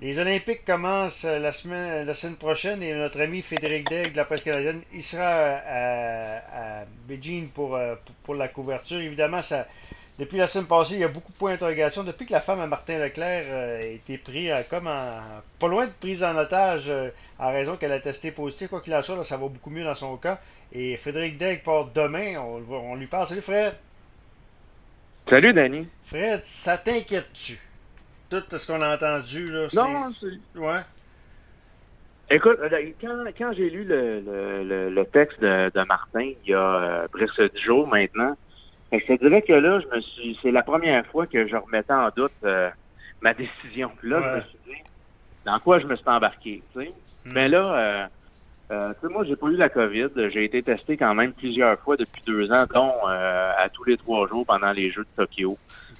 Les Olympiques commencent la semaine, la semaine prochaine et notre ami Frédéric Degg de la presse canadienne, il sera à, à Beijing pour, pour, la couverture. Évidemment, ça, depuis la semaine passée, il y a beaucoup de points d'interrogation. Depuis que la femme à Martin Leclerc a été prise comme en, pas loin de prise en otage en raison qu'elle a testé positif. Quoi qu'il en soit, ça va beaucoup mieux dans son cas. Et Frédéric Degg part demain. On, on lui parle. Salut Fred. Salut Danny. Fred, ça t'inquiète-tu? Tout ce qu'on a entendu, là, Non, c'est... Ouais. Écoute, euh, quand, quand j'ai lu le, le, le, texte de, de, Martin, il y a euh, presque dix jours maintenant, je te dirais que là, je me suis, c'est la première fois que je remettais en doute euh, ma décision. là, je me suis dit, dans quoi je me suis embarqué, tu sais. Hmm. Mais là, euh, tu sais, moi, j'ai pas eu la COVID. J'ai été testé quand même plusieurs fois depuis deux ans, dont à tous les trois jours pendant les Jeux de Tokyo.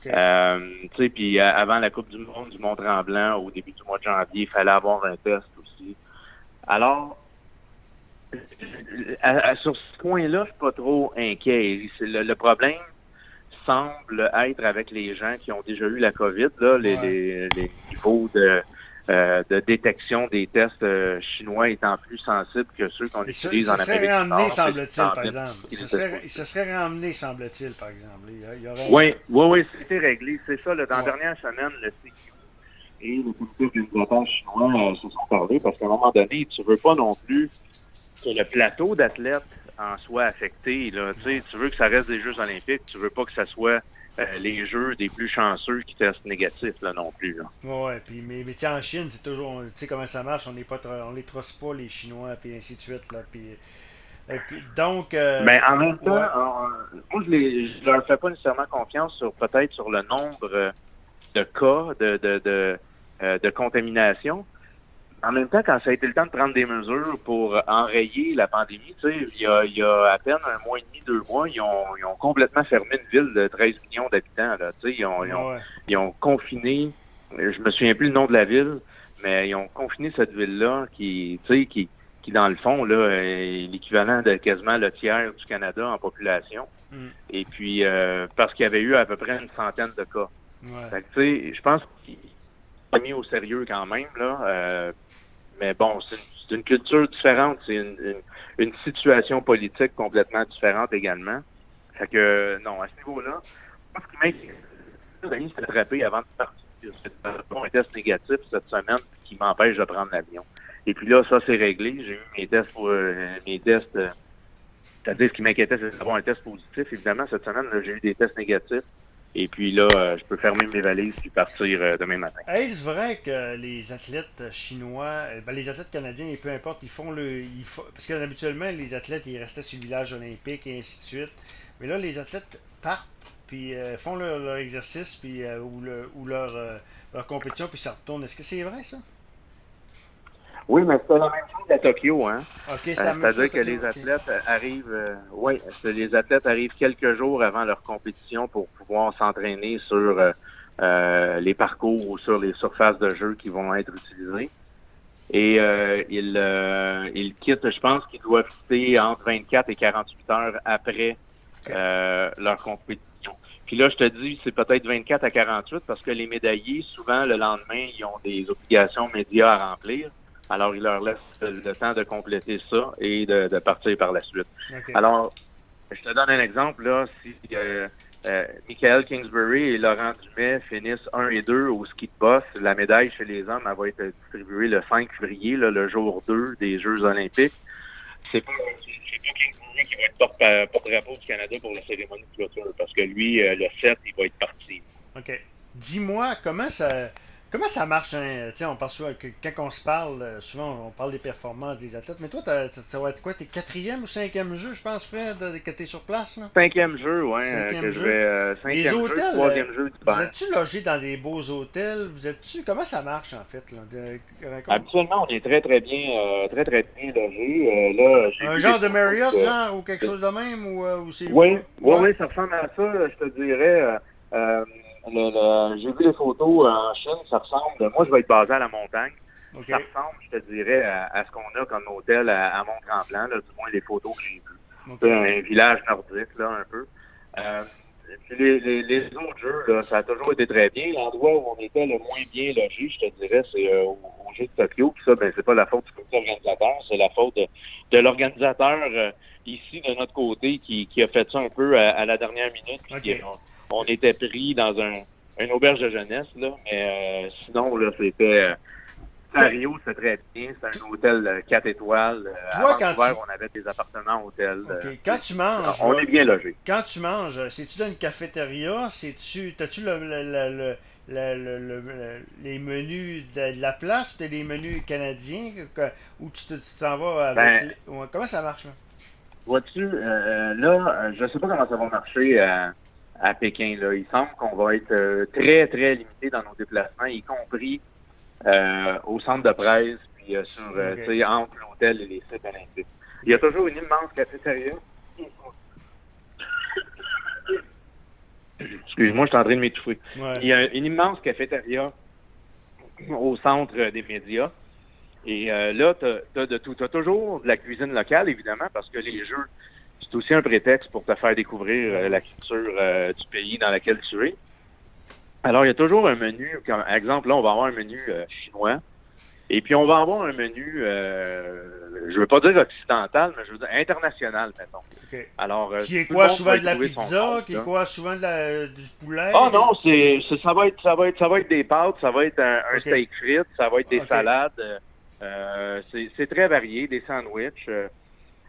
Euh, tu sais, puis euh, avant la Coupe du Monde du Mont-Tremblant, au début du mois de janvier, il fallait avoir un test aussi. Alors, sur ce point-là, je suis pas trop inquiet. Le, problème semble être avec les gens qui ont déjà eu la COVID, là, les niveaux de euh, de détection des tests euh, chinois étant plus sensibles que ceux qu'on utilise en Amérique du Nord. semble-t-il, par exemple. Il se, serait, il se serait ramené, semble-t-il, par exemple. Il aurait... Oui, oui, oui, c'était réglé. C'est ça. Là, dans la dernière semaine, le CQ et le comité organisateurs chinois euh, se sont parlé parce qu'à un moment donné, tu veux pas non plus que le plateau d'athlètes en soit affecté. Là. Tu veux que ça reste des Jeux olympiques, tu veux pas que ça soit euh, les jeux des plus chanceux qui testent négatifs là non plus. Là. Ouais, puis mais, mais en Chine, c'est toujours, tu sais comment ça marche, on n'est pas, on les trosse pas les Chinois, puis ainsi de suite là, puis. Donc. Euh, mais en même temps, moi, je, je leur fais pas nécessairement confiance sur peut-être sur le nombre de cas de, de, de, euh, de contamination en même temps, quand ça a été le temps de prendre des mesures pour enrayer la pandémie, tu sais, il y a, il y a à peine un mois et demi, deux mois, ils ont, ils ont complètement fermé une ville de 13 millions d'habitants. Là, tu sais, ils ont, ils ont, ils ont confiné, je me souviens plus le nom de la ville, mais ils ont confiné cette ville-là qui, tu sais, qui, qui dans le fond là, est l'équivalent de quasiment le tiers du Canada en population. Mm. Et puis euh, parce qu'il y avait eu à peu près une centaine de cas. Ouais. tu sais, je pense qu'ils ont mis au sérieux quand même là. Euh, mais bon, c'est une, culture différente, c'est une, situation politique complètement différente également. Fait que, non, à ce niveau-là, moi, ce qui m'inquiète, c'est attrapé avant de partir. C'est un test négatif cette semaine qui m'empêche de prendre l'avion. Et puis là, ça, c'est réglé. J'ai eu mes tests pour euh, mes tests. Euh, c'est-à-dire, ce qui m'inquiétait, c'est d'avoir un test positif. Évidemment, cette semaine, j'ai eu des tests négatifs. Et puis là, euh, je peux fermer mes valises et partir euh, demain matin. Est-ce vrai que les athlètes chinois, euh, ben, les athlètes canadiens, et peu importe, ils font le. Ils parce que habituellement, les athlètes, ils restaient sur le village olympique et ainsi de suite. Mais là, les athlètes partent, puis font leur, exercice, puis, ou, le, ou leur, leur compétition, puis ça retourne. Est-ce que c'est vrai, ça? Oui, mais c'est la même chose à Tokyo, hein. Euh, c'est-à-dire que les athlètes arrivent, euh, oui, les athlètes arrivent quelques jours avant leur compétition pour pouvoir s'entraîner sur euh, les parcours ou sur les surfaces de jeu qui vont être utilisées. Et ils, ils quittent, je pense qu'ils doivent quitter entre 24 et 48 heures après leur compétition. Puis là, je te dis, c'est peut-être 24 à 48 parce que les médaillés, souvent, le lendemain, ils ont des obligations médias à remplir. Alors, il leur laisse le temps de compléter ça et de, de partir par la suite. Alors, je te donne un exemple. Là, si euh, euh, Michael Kingsbury et Laurent Dumais finissent 1 et 2 au ski de boss, la médaille chez les hommes, elle va être distribuée le 5 février, là, le jour 2 des Jeux olympiques. C'est pas, pas Kingsbury qui va être porte-drapeau du Canada pour la cérémonie de clôture, parce que lui, euh, le 7, il va être parti. OK. Dis-moi, comment ça Comment ça marche? Hein? On parle souvent, quand on se parle, euh, souvent on parle des performances des athlètes, mais toi, ça va être quoi? T'es quatrième ou cinquième jeu, je pense, Fred, que t'es sur place? Là? Cinquième jeu, oui. Cinquième que jeu. Je vais, euh, cinquième les hôtels, jeu, troisième jeu Vous êtes-tu logé dans des beaux hôtels? Vous êtes-tu. Comment ça marche en fait? Là? Habituellement, on est très très bien euh, très très bien logé. là, Un genre de Marriott, genre, ou quelque chose de même? Ou, ou c'est oui, oui, oui, ça ressemble à ça, je te dirais j'ai vu les photos en Chine, ça ressemble. Moi, je vais être basé à la montagne. Ça ressemble, je te dirais, à, ce qu'on a comme hôtel à, Mont-Tremblant, du moins les photos que j'ai vues. Un village nordique, là, un peu. Euh, les, les, les, autres jeux, là, ça a toujours été très bien. L'endroit où on était le moins bien logé, je te dirais, c'est euh, au, jeu de Tokyo. Puis ça, ben, c'est pas la faute du comité organisateur, c'est la faute de, de l'organisateur euh, ici de notre côté qui, qui, a fait ça un peu à, à la dernière minute. Puis on, on était pris dans un, une auberge de jeunesse, là. Mais euh, sinon, là, c'était. Euh, à Rio, c'était très bien. C'était un hôtel euh, 4 étoiles. Euh, Toi, à Vancouver, tu- on avait des appartements hôtels. Euh, Quand tu manges, on là, est bien logé. quand tu manges, c'est-tu dans une cafétéria? C'est-tu, t'as-tu le, le, le, le- le- le- le- le- les menus de, la place, ou des menus canadiens, que- ou tu te- tu t'en vas avec... Ben- les- comment ça marche, là? Vois-tu, euh, là, euh, je sais pas comment ça va marcher à, à Pékin. Là. Il semble qu'on va être euh, très, très limité dans nos déplacements, y compris euh, au centre de presse, puis euh, sur, euh, entre l'hôtel et les sites olympiques. Il y a toujours une immense cafétéria. Excuse-moi, je suis en train de m'étouffer. Ouais. Il y a une immense cafétéria au centre des médias. Et euh, là, tu as, de tout. T'as toujours de la cuisine locale, évidemment, parce que les jeux, c'est aussi un prétexte pour te faire découvrir euh, la culture euh, du pays dans lequel tu es. Alors, il y a toujours un menu, comme exemple, là, on va avoir un menu euh, chinois. Et puis, on va avoir un menu, euh, je veux pas dire occidental, mais je veux dire international, mettons. OK. Alors, euh, Qui est quoi, souvent de la pizza? compte, Qui est quoi, souvent de la, du poulet? Ah non, c'est c'est- ça va être ça va être ça va être des pâtes, ça va être un, steak frites, ça va être des salades. Euh, c'est très varié, des sandwichs. euh,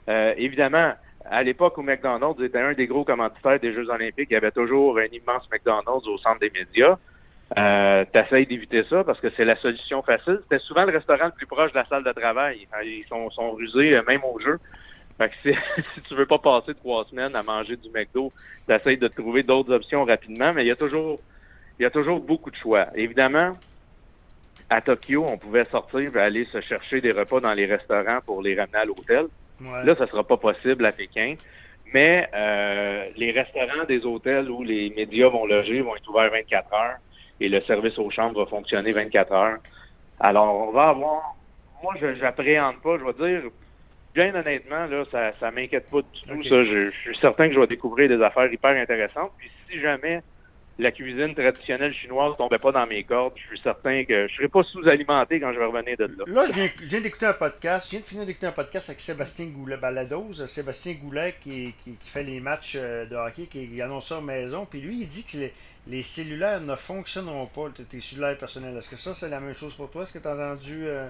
euh, évidemment, à l'époque où McDonald's était un des gros commanditaires des Jeux Olympiques, il y avait toujours un immense McDonald's au centre des médias. Euh, T'essayes d'éviter ça parce que c'est la solution facile. C'était souvent le restaurant le plus proche de la salle de travail. Ils sont, sont rusés, même au jeu. Fait que c'est- si tu veux pas passer trois semaines à manger du McDo, t'essayes de trouver d'autres options rapidement, mais il y a toujours il y a toujours beaucoup de choix. Évidemment, à Tokyo, on pouvait sortir et aller se chercher des repas dans les restaurants pour les ramener à l'hôtel. Ouais. Là, ça sera pas possible à Pékin. Mais euh, les restaurants des hôtels où les médias vont loger vont être ouverts 24 heures et le service aux chambres va fonctionner 24 heures. Alors, on va avoir... Moi, je j'appréhende pas, je vais dire... Bien honnêtement, là, ça ça m'inquiète pas du tout. Ça, je, je suis certain que je vais découvrir des affaires hyper intéressantes. Puis si jamais la cuisine traditionnelle chinoise tombait pas dans mes cordes, je suis certain que je serais pas sous-alimenté quand je vais revenir de là. Là, je viens, d'écouter un podcast. Je viens de finir d'écouter un podcast avec Sébastien Goulet Balados. Sébastien Goulet qui, qui, qui fait les matchs euh, de hockey, qui annonce ça à maison. Puis lui, il dit que les, les cellulaires ne fonctionneront pas, tes cellulaires personnels. Est-ce que ça, c'est la même chose pour toi? Est-ce que tu as entendu euh,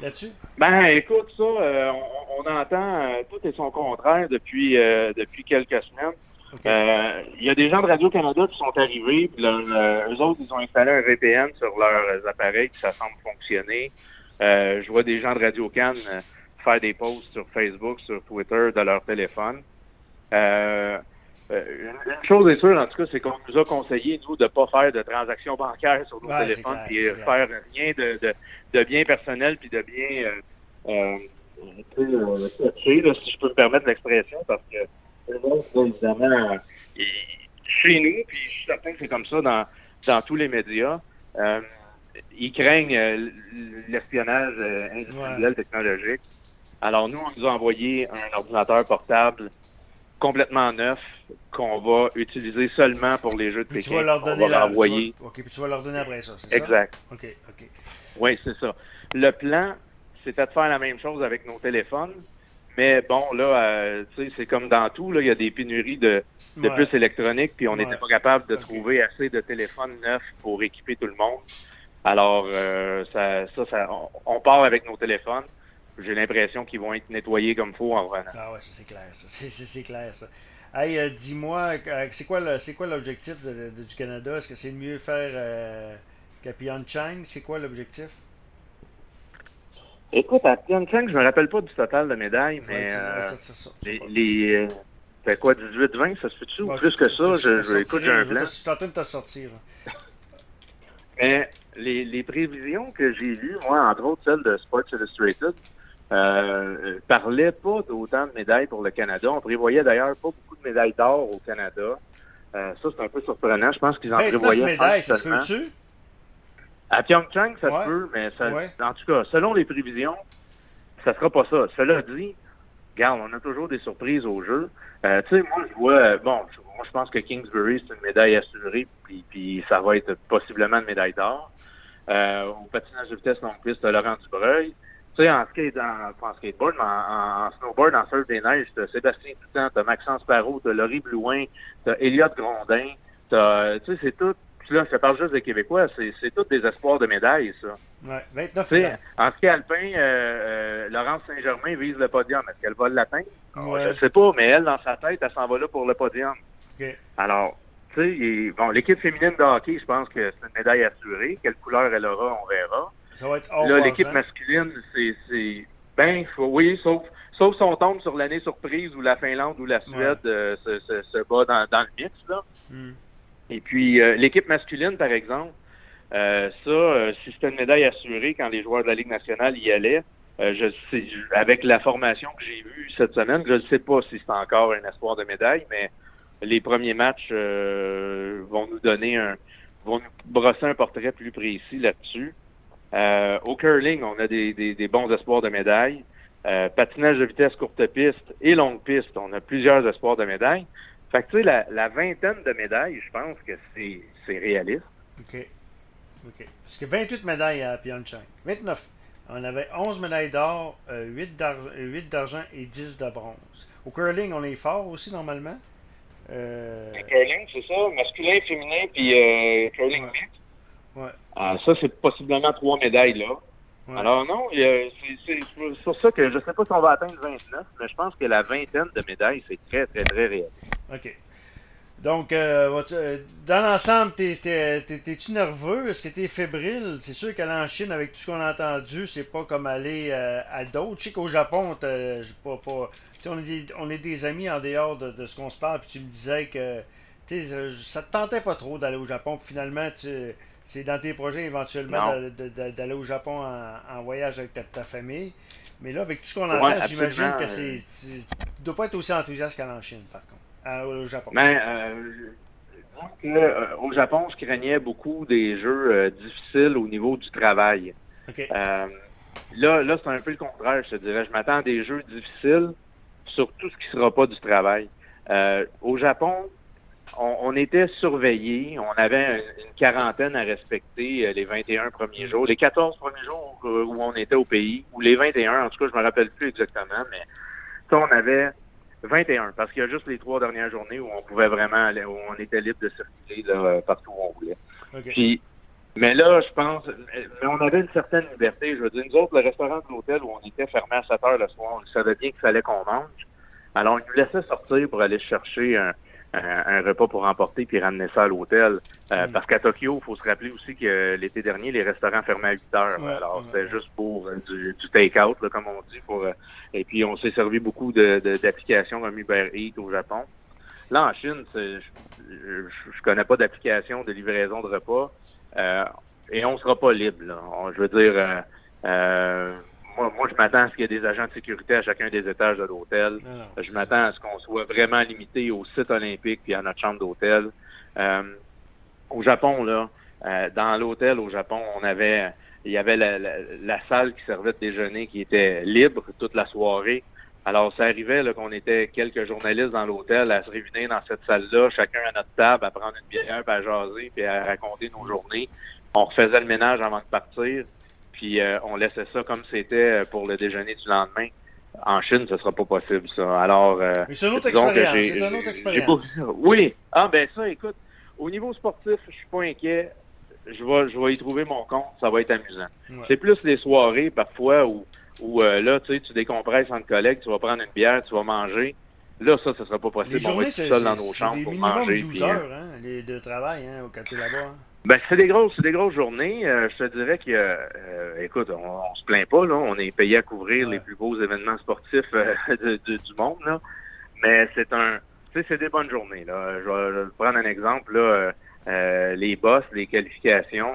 là-dessus? Ben, écoute, ça, euh, on, on entend euh, tout et son contraire depuis depuis quelques semaines. Ok. Euh, Il y a des gens de Radio-Canada qui sont arrivés, puis euh, eux autres, ils ont installé un VPN sur leurs appareils, puis ça semble fonctionner. Euh, je vois des gens de Radio-Can euh, faire des posts sur Facebook, sur Twitter, de leur téléphone. Une chose est sûre, en tout cas, c'est qu'on nous a conseillé, nous, de pas faire de transactions bancaires sur nos Ouais, téléphones, puis faire rien de, de, de bien personnel, puis de bien euh, tu sais, touché, là, si je peux me permettre l'expression, parce que là, évidemment, ils- chez nous, puis je suis certain que c'est comme ça dans, dans tous les médias, euh, ils craignent euh, l'espionnage euh, industriel, technologique. Alors nous, on nous a envoyé un ordinateur portable complètement neuf qu'on va utiliser seulement pour les jeux de Puis tu vas leur On donner va la. l'envoyer. tu vas- Ok, puis tu vas leur donner après ça, c'est ça? Exact. Ok, ok. Oui, c'est ça. Le plan, c'était de faire la même chose avec nos téléphones. Mais bon, là, euh, tu sais, c'est comme dans tout, il y a des pénuries de, de Ouais. puces électroniques, puis on Ouais. n'était pas capable de trouver assez de téléphones neufs pour équiper tout le monde. Alors, euh, ça, ça, ça on, on part avec nos téléphones. J'ai l'impression qu'ils vont être nettoyés comme faut en revenant. Ah ouais, ça c'est clair, ça. C'est, clair, ça. Hey, euh, dis-moi, euh, c'est quoi, le- c'est quoi l'objectif du Canada? Est-ce que c'est mieux faire qu'à Pyeongchang? C'est quoi l'objectif? Écoute, à Pyeongchang, je me rappelle pas du total de médailles, mais euh, ça, ça, ça, les, les euh, quoi, 18-20, ça se fait-tu? Ou plus que ça, je- je, écoute, j'ai un plan. Je suis en train de te sortir. Mais les, les prévisions que j'ai lues, moi, entre autres celles de Sports Illustrated, euh, parlaient pas d'autant de médailles pour le Canada. On prévoyait d'ailleurs pas beaucoup de médailles d'or au Canada. Euh, ça, c'est un peu surprenant. Je pense qu'ils en 29 prévoyaient médailles, 30 ça se peut-tu? À Pyeongchang, ça Ouais. se peut, mais ça, Ouais. en tout cas, selon les prévisions, ça sera pas ça. Cela dit, regarde, on a toujours des surprises au jeu. Euh, tu sais, moi, je vois, euh, bon, je- moi, je pense que Kingsbury, c'est une médaille assurée, puis, puis ça va être possiblement une médaille d'or. Euh, au patinage de vitesse longue piste, Laurent Dubreuil. Tu sais, en, skate, en, en skateboard, en, en, snowboard, en surf des neiges, t'as Sébastien Toutant, t'as Maxence Parot, t'as Laurie Blouin, t'as Elliot Grondin, t'as, tu sais, c'est tout. Là, je te parle juste des Québécois, c'est, c'est tous des espoirs de médailles, ça. Ouais, 29 sais, En ski alpin, euh, euh, Laurence Saint-Germain vise le podium. Est-ce qu'elle va l'atteindre? Ouais. Je ne sais pas, mais elle, dans sa tête, elle s'en va là pour le podium. Alors, tu sais, bon, l'équipe féminine de hockey, je pense que c'est une médaille assurée. Quelle couleur elle aura, on verra. Ça va être Là, l'équipe masculine, c'est, ben, faut- oui, sauf, sauf si on tombe sur l'année surprise où la Finlande ou la Suède euh, se, se, se bat dans, dans le mix, là. Hmm. Et puis, euh, l'équipe masculine, par exemple, euh, ça, euh, si c'était une médaille assurée quand les joueurs de la Ligue nationale y allaient, euh, je sais, avec la formation que j'ai vue cette semaine, je ne sais pas si c'est encore un espoir de médaille, mais les premiers matchs euh, vont nous donner un, vont nous brosser un portrait plus précis là-dessus. Euh, au curling, on a des, des, des bons espoirs de médaille. Patinage de vitesse courte piste et longue piste, on a plusieurs espoirs de médaille. Fait que tu sais, la, la vingtaine de médailles, je pense que c'est c'est réaliste. OK. OK. Parce que 28 médailles à Pyeongchang. 29. On avait 11 médailles d'or, euh, 8 d'ar- euh, 8 d'argent et 10 de bronze. Au curling, on est fort aussi, normalement. Euh, curling, c'est ça, masculin, féminin, puis euh, curling Ouais. mix. ouais. Ah, ça, c'est possiblement trois médailles là. Ouais. Alors non, c'est sur ça que je sais pas si on va atteindre 29, mais je pense que la vingtaine de médailles, c'est très, très, très réaliste. OK. Donc, euh, euh, dans l'ensemble, t'es- t'es- t'es- t'es-tu nerveux? Est-ce que t'es fébrile? C'est sûr qu'aller en Chine, avec tout ce qu'on a entendu, c'est pas comme aller euh, à d'autres. Je sais qu'au Japon, pas, pas, on, est des, on est des amis en dehors de, de ce qu'on se parle, puis tu me disais que ça te tentait pas trop d'aller au Japon, puis finalement, tu, c'est dans tes projets éventuellement d'aller au Japon en, en voyage avec ta, ta famille. Mais là, avec tout ce qu'on Ouais, entend, j'imagine absolument, que euh, c'est, tu dois pas être aussi enthousiaste qu'aller en Chine, par contre, à- au Japon. Mais euh, je euh, au Japon, je craignais beaucoup des jeux euh, difficiles au niveau du travail. Là, là c'est un peu le contraire, je te dirais. Je m'attends à des jeux difficiles sur tout ce qui sera pas du travail. Au Japon, on, on était surveillés. On avait une, une quarantaine à respecter euh, les 21 premiers jours. Les 14 premiers jours euh, où on était au pays, ou les 21, en tout cas, je me rappelle plus exactement, mais ça, on avait 21, parce qu'il y a juste les trois dernières journées où on pouvait vraiment aller, où on était libre de circuler là, partout où on voulait. OK. Puis, mais là, je pense, mais on avait une certaine liberté. Je veux dire, nous autres, le restaurant de l'hôtel où on était fermé à 7 heures le soir, on savait bien qu'il fallait qu'on mange. Alors, ils nous laissaient sortir pour aller chercher un, un, repas pour emporter puis ramener ça à l'hôtel. Euh, Mm. Parce qu'à Tokyo, il faut se rappeler aussi que l'été dernier, les restaurants fermaient à 8 heures. Ouais, Alors, ouais, c'était ouais. juste pour euh, du, du take-out, là, comme on dit. Pour, euh, et puis, on s'est servi beaucoup de- de- d'applications comme Uber Eats au Japon. Là, en Chine, c'est- je, je, connais pas d'application de livraison de repas. Euh, et on sera pas libre. Là. On- je veux dire, euh, euh, moi, moi, je m'attends à ce qu'il y ait des agents de sécurité à chacun des étages de l'hôtel. Je m'attends à ce qu'on soit vraiment limité au site olympique puis à notre chambre d'hôtel. Euh, au Japon, là, euh, dans l'hôtel au Japon, on avait, il y avait la, la, la salle qui servait de déjeuner qui était libre toute la soirée. Alors, ça arrivait qu'on était quelques journalistes dans l'hôtel à se réunir dans cette salle-là, chacun à notre table, à prendre une bière, puis à jaser, puis à raconter nos journées. On refaisait le ménage avant de partir, puis euh, on laissait ça comme c'était pour le déjeuner du lendemain. En Chine, ce sera pas possible, ça. Alors, euh, Mais c'est une autre expérience. j'ai- C'est une autre j'ai expérience. pas- Oui. Ah, ben ça, écoute, au niveau sportif, je suis pas inquiet. Je vais, je vais y trouver mon compte. Ça va être amusant. Ouais. C'est plus les soirées, parfois, où, où euh, là, tu sais, tu décompresses entre collègues, tu vas prendre une bière, tu vas manger. Là, ça, ce sera pas possible. Les On va être seul dans nos chambres des pour manger. 12 puis, euh, heures hein, les, de travail hein, au côté là-bas. hein. Ben, c'est des grosses, c'est des grosses journées. Euh, je te dirais que, euh, écoute, on, on se plaint pas là. On est payé à couvrir Ouais. les plus beaux événements sportifs euh, de- de- du monde là. Mais c'est un, tu sais, c'est des bonnes journées là. Je vais, je vais prendre un exemple là. euh, euh, les bosses, les qualifications.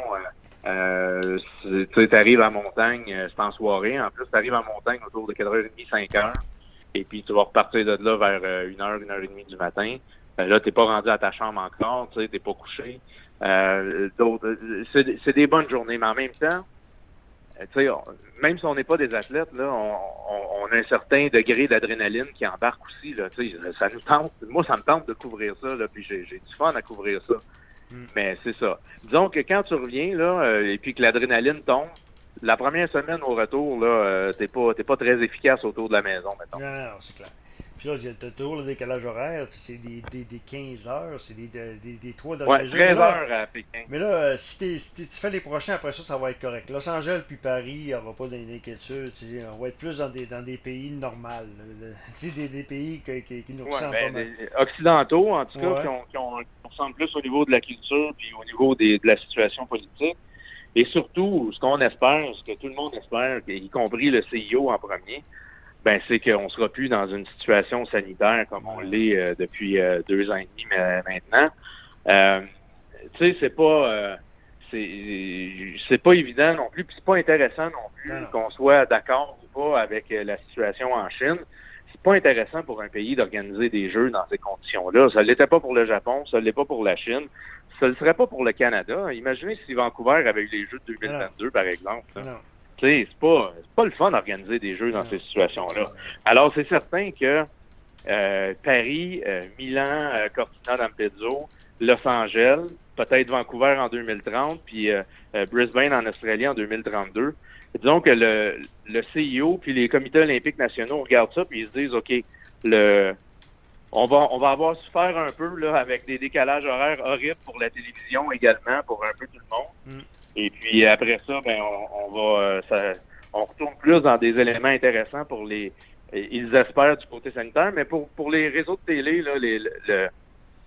Euh, tu sais, arrives à montagne, c'est en soirée. En plus, tu arrives à montagne autour de 4h30, 5h. Et puis, tu vas repartir de là vers euh, 1h, 1h30 du matin. Euh, là, t'es pas rendu à ta chambre encore, tu sais, t'es pas couché. Euh, d'autres, c'est, des bonnes journées, mais en même temps, sais, même si on n'est pas des athlètes, là, on, a un certain degré d'adrénaline qui embarque aussi. Là, ça nous tente. Moi, ça me tente de couvrir ça, là, puis j'ai, du fun à couvrir ça. Hmm. Mais c'est ça. Disons que quand tu reviens là, euh, et puis que l'adrénaline tombe, la première semaine au retour, là, euh, t'es pas, pas très efficace autour de la maison, maintenant. Non, non, c'est clair. Puis là, il y a toujours le décalage horaire, c'est des, des, des, 15 heures, c'est des, des, des 3 derniers ouais, 13 heures à Pékin. Mais là, euh, si, si tu fais les prochains, après ça, ça va être correct. Los Angeles puis Paris, il n'y aura pas d'inquiétude. On va être plus dans des, dans des pays normaux. Des, des pays qui, qui, qui nous ressemblent ben, pas mal. Occidentaux, en tout cas, qui, ont, qui, ont, ressemblent plus au niveau de la culture puis au niveau des, de la situation politique. Et surtout, ce qu'on espère, ce que tout le monde espère, y compris le CIO en premier, ben c'est qu'on sera plus dans une situation sanitaire comme on l'est euh, depuis euh, deux ans et demi maintenant. Euh, tu sais, c'est pas c'est pas évident non plus, puis c'est pas intéressant non plus qu'on soit d'accord ou pas avec la situation en Chine. C'est pas intéressant pour un pays d'organiser des jeux dans ces conditions-là. Ça l'était pas pour le Japon, ça l'est pas pour la Chine, ça ne serait pas pour le Canada. Imaginez si Vancouver avait eu les Jeux de 2022, par exemple c'est pas, pas le fun d'organiser des jeux dans ces situations-là. Alors, c'est certain que euh, Paris, euh, Milan, euh, Cortina d'Ampezzo, Los Angeles, peut-être Vancouver en 2030, puis Brisbane en Australie en 2032. disons que le, le CIO puis les comités olympiques nationaux regardent ça puis ils se disent OK, le on va on va avoir souffert un peu là avec des décalages horaires horribles pour la télévision également pour un peu tout le monde. Mm. Et puis après ça, ben on, va euh, ça, on retourne plus dans des éléments intéressants pour les ils espèrent du côté sanitaire, mais pour, pour les réseaux de télé, là, les, le,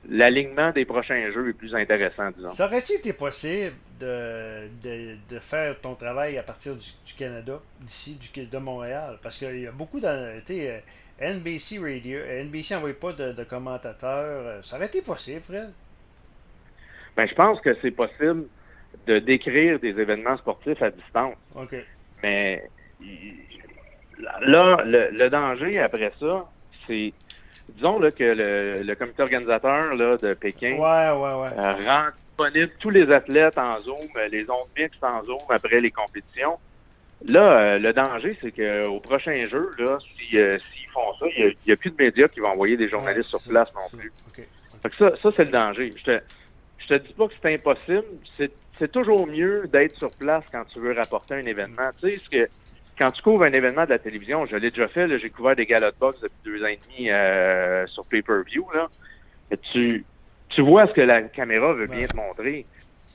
l'alignement des prochains jeux est plus intéressant, disons. Ça aurait-il été possible de, de, de, faire ton travail à partir du, Canada, d'ici, du, de Montréal? Parce qu'il y a beaucoup dans. Euh, NBC Radio, NBC n'envoie pas de, de, commentateurs. Ça aurait été possible, Fred? Ben, je pense que c'est possible de décrire des événements sportifs à distance. Mais là, le, danger après ça, c'est disons là, que le, comité organisateur là, de Pékin ouais, ouais, euh, rend disponible tous les athlètes en Zoom, les ondes mixtes en Zoom après les compétitions. Là, euh, le danger, c'est qu'au prochain jeu, là, euh, s'ils font ça, il n'y a, plus de médias qui vont envoyer des journalistes sur place non plus. ça, ça c'est le danger. Je te, je te dis pas que c'est impossible, c'est c'est toujours mieux d'être sur place quand tu veux rapporter un événement. Tu sais, que quand tu couvres un événement de la télévision, je l'ai déjà fait, j'ai couvert des galas de boxe depuis deux ans et demi euh, sur pay-per-view. Tu, tu vois ce que la caméra veut bien te montrer.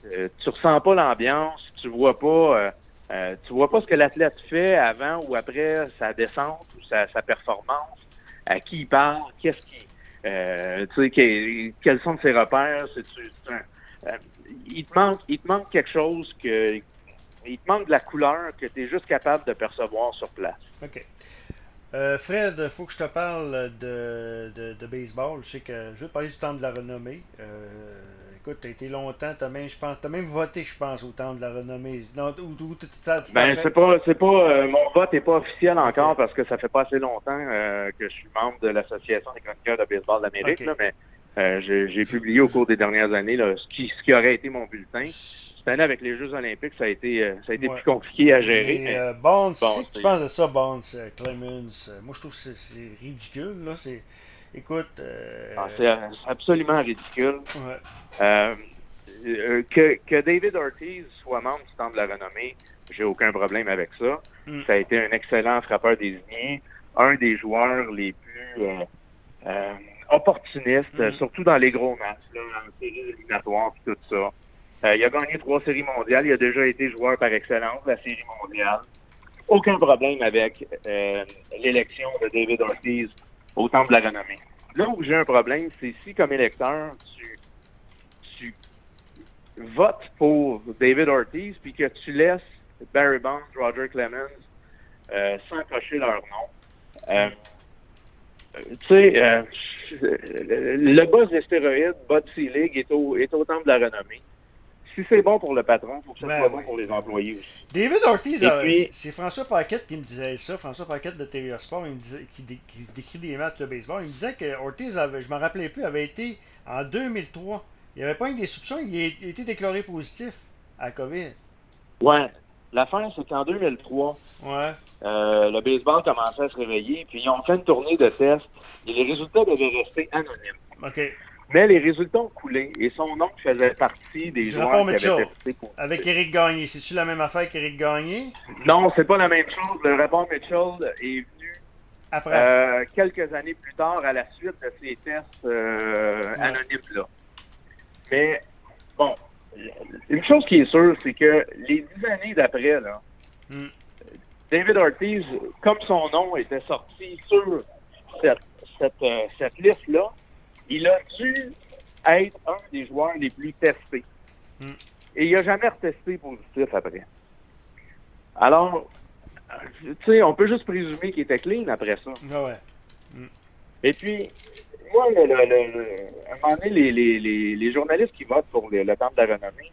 Euh, tu ressens pas l'ambiance, tu vois pas euh, euh, tu vois pas ce que l'athlète fait avant ou après sa descente ou sa, performance, à qui il parle, qu'est-ce qui tu sais, quels sont ses repères, c'est il te manque, il te manque quelque chose que, il te manque de la couleur que tu es juste capable de percevoir sur place. OK. Euh, Fred, il faut que je te parle de, de, baseball. Je sais que je vais te parler du temps de la renommée. Euh, écoute, tu as été longtemps, tu as même, je pense, as même voté, je pense, au temps de la renommée. ben, c'est pas, c'est pas, euh, mon vote n'est pas officiel encore parce que ça fait pas assez longtemps que je suis membre de l'Association des chroniqueurs de baseball d'Amérique, mais euh, j'ai publié au cours des dernières années là, ce, qui, ce qui aurait été mon bulletin. Cette année, avec les Jeux olympiques, ça a été, euh, ça a été plus compliqué à gérer. Mais, euh, Bonds, si tu penses de ça, Bonds, Clemens, moi je trouve que c'est ridicule. Là. Écoute. Ah, c'est absolument ridicule. que, que David Ortiz soit membre du Temple de la Renommée, j'ai aucun problème avec ça. Hmm. Ça a été un excellent frappeur désigné, un des joueurs les plus opportuniste, mm-hmm. surtout dans les gros matchs, là, en séries éliminatoires et tout ça. Euh, il a gagné trois séries mondiales. Il a déjà été joueur par excellence de la série mondiale. Aucun problème avec euh, l'élection de David Ortiz au Temple de la Renommée. Là où j'ai un problème, c'est si, comme électeur, tu, tu votes pour David Ortiz puis que tu laisses Barry Bonds, Roger Clemens euh, sans cocher leur nom. Euh, tu sais, euh, le boss des stéroïdes, Bud est au, est au temple de la renommée. Si c'est bon pour le patron, il faut que ce ben soit bon pour les employés aussi. David Ortiz, c'est François Paquette qui me disait ça. François Paquette de TVA Sport, il me disait, qui, décrit des matchs de baseball. Il me disait que Ortiz, avait, je ne me rappelais plus, avait été en 2003. Il n'y avait pas eu des soupçons, il a été déclaré positif à COVID. Ouais. L'affaire, c'est qu'en 2003, Ouais. euh, le baseball commençait à se réveiller, puis ils ont fait une tournée de tests, et les résultats devaient rester anonymes. Mais les résultats ont coulé, et son nom faisait partie des Du joueurs qui avaient testé pour... Avec Eric Gagné. C'est-tu la même affaire qu'Eric Gagné? Non, c'est pas la même chose. Le rapport Mitchell est venu Après. euh, quelques années plus tard à la suite de ces tests euh, Ouais. anonymes-là. Mais, bon, une chose qui est sûre, c'est que les dix années d'après, là, Hmm. David Ortiz, comme son nom était sorti sur cette, cette, euh, cette liste-là, il a dû être un des joueurs les plus testés. Hmm. Et il n'a jamais retesté positif après. Alors, tu sais, on peut juste présumer qu'il était clean après ça. Ah ouais. Et puis, moi, le, le, le- à un moment donné, les, les, les, les journalistes qui votent pour le, le Temple de la Renommée,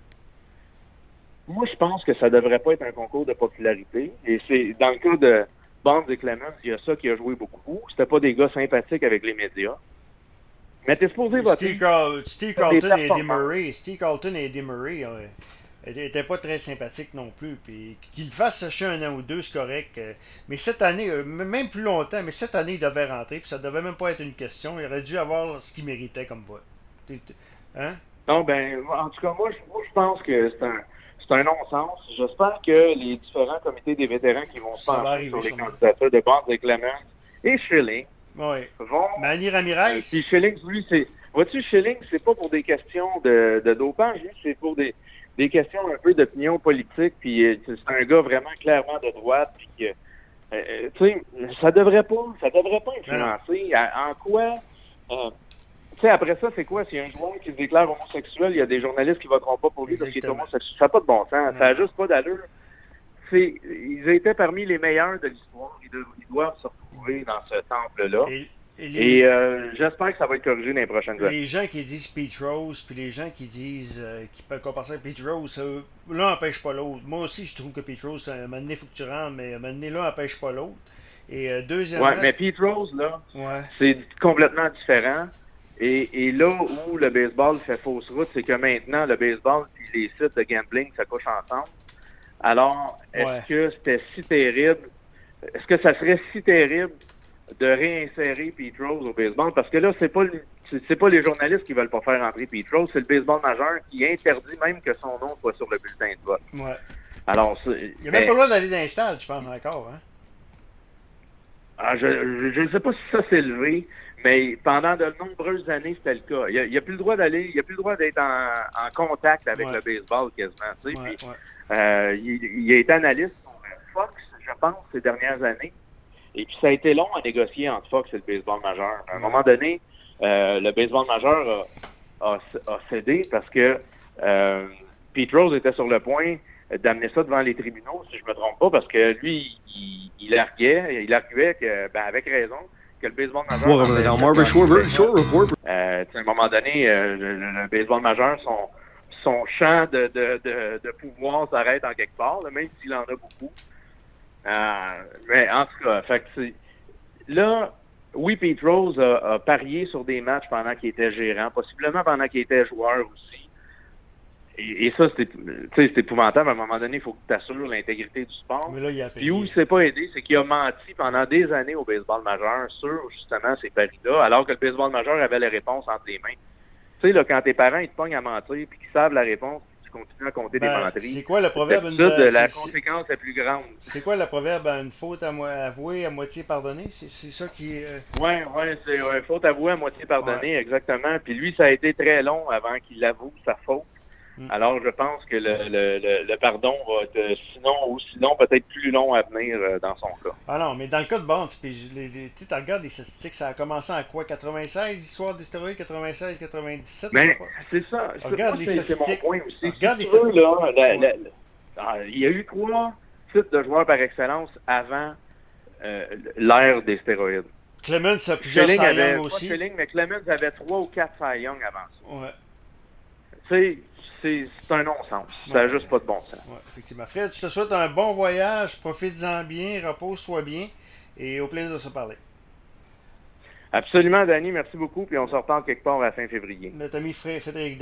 moi, je pense que ça devrait pas être un concours de popularité. Et c'est dans le cas de Bonds et Clemens, il y a ça qui a joué beaucoup. C'était pas des gars sympathiques avec les médias. Mais t'es supposé voter. Steve, Carl- Steve Carlton et Eddie. Murray. Steve Carlton et Eddie Murray étaient pas très sympathiques non plus. Puis qu'il fasse sécher un an ou deux, c'est correct. euh, Mais cette année, euh, même plus longtemps, mais cette année, il devait rentrer. Puis ça devait même pas être une question. Il aurait dû avoir ce qu'il méritait comme vote. Hein? Non, ben, en tout cas, moi, je, moi, je pense que c'est un, c'est un non-sens. J'espère que les différents comités des vétérans qui vont se pencher sur les candidatures de Bonds et Clemens et Schilling Ouais. vont Manny Ramirez? Euh, Puis Schilling, lui, c'est. Vois-tu, Schilling, c'est pas pour des questions de, de dopage, c'est pour des, des questions un peu d'opinion politique. Puis euh, c'est un gars vraiment clairement de droite. Puis que, euh, euh, tu sais, ça devrait pas, ça devrait pas influencer. En quoi. euh, tu sais, après ça, c'est quoi? S'il y a un joueur qui se déclare homosexuel, il y a des journalistes qui voteront pas pour lui parce qu'il est homosexuel. Ça n'a pas de bon sens. Ça n'a juste pas d'allure. Ils étaient parmi les meilleurs de l'histoire. Ils, doivent- ils doivent se retrouver dans ce temple-là. Et les, Et euh, j'espère que ça va être corrigé dans les prochaines années. les gens qui disent Pete Rose, puis les gens qui disent euh, qui peuvent comparer à Pete Rose, l'un n'empêche pas l'autre. Moi aussi, je trouve que Pete Rose, un moment donné, faut que tu rentres, mais un moment donné, l'un n'empêche pas l'autre. Et euh, deuxièmement. Ouais, mais Pete Rose, là, Ouais. c'est complètement différent. Et, et là où le baseball fait fausse route, c'est que maintenant, le baseball et les sites de gambling, ça couche ensemble. Alors, est-ce Ouais. que c'était si terrible? Est-ce que ça serait si terrible de réinsérer Pete Rose au baseball? Parce que là, c'est pas c'est pas les journalistes qui veulent pas faire entrer Pete Rose, c'est le baseball majeur qui interdit même que son nom soit sur le bulletin de vote. ouais. Alors, c'est- Il n'y a même mais- pas le droit d'aller dans les stades, je pense encore. Hein? Ah, je ne sais pas si ça s'est levé, mais pendant de nombreuses années, c'était le cas. Il n'y a, plus le droit d'aller, il a plus le droit d'être en, en contact avec Ouais. le baseball quasiment. Tu sais, Ouais, puis, euh, il, il été analyste sur Fox, je pense, ces dernières années. Et puis ça a été long à négocier entre Fox et le baseball majeur. À un Ouais. moment donné, euh, le baseball majeur a, a, a cédé parce que euh, Pete Rose était sur le point d'amener ça devant les tribunaux, si je me trompe pas, parce que lui, il, il arguait, il arguait que, ben, avec raison, que le baseball majeur. Welcome to the Delmarva Short, short Report. Euh, tu sais, à un moment donné, euh, le, le- le baseball majeur, son, son champ de, de, de, de pouvoir s'arrête en quelque part, là, même s'il en a beaucoup. Euh, mais en tout cas, fait que là, oui, Pete Rose a, a parié sur des matchs pendant qu'il était gérant, possiblement pendant qu'il était joueur aussi. Et, et ça, c'est tu sais, c'est épouvantable. À un moment donné, il faut que tu assures l'intégrité du sport. Mais là, il a Puis où il s'est pas aidé, c'est qu'il a menti pendant des années au baseball majeur sur justement ces paris-là, alors que le baseball majeur avait les réponses entre les mains. Tu sais, là, quand tes parents ils te pognent à mentir puis qu'ils savent la réponse, tu continues à compter des Ben, menteries. c'est quoi le proverbe? une- D'habitude, la conséquence est plus grande. C'est quoi le proverbe? Une faute à mo- avouée, à moitié pardonnée? C'est ça qui est. euh, Ouais, ouais, c'est ouais, faute avouée à moitié pardonnée, exactement. Puis lui, ça a été très long avant qu'il avoue sa faute. Mm. Alors, je pense que le, le, le, pardon va être, sinon ou sinon, peut-être plus long à venir euh, dans son cas. Ah non, mais dans le cas de Bonds, puis les, les- tu regardes les statistiques, ça a commencé en quoi 96, l'histoire des stéroïdes 96, 97 Mais je sais pas. c'est ça. Regarde les c'est mon statistiques. point aussi. Regarde Si les tu veux, là, la- Ouais. la- ah, il y a eu trois types de joueurs par excellence avant euh, l'ère des stéroïdes. Clemens a plusieurs Cy avait, Young pas aussi. Schilling, mais Clemens avait trois ou quatre Cy Young avant ça. Ouais, Tu sais, c'est un non-sens. Ça n'a Ouais. juste pas de bon sens. ouais, effectivement. Fred, je te souhaite un bon voyage, profites-en bien, repose-toi bien, et au plaisir de se parler. Absolument, Danny, merci beaucoup. Puis on se reparle quelque part à fin février. Notre ami Fré- Frédéric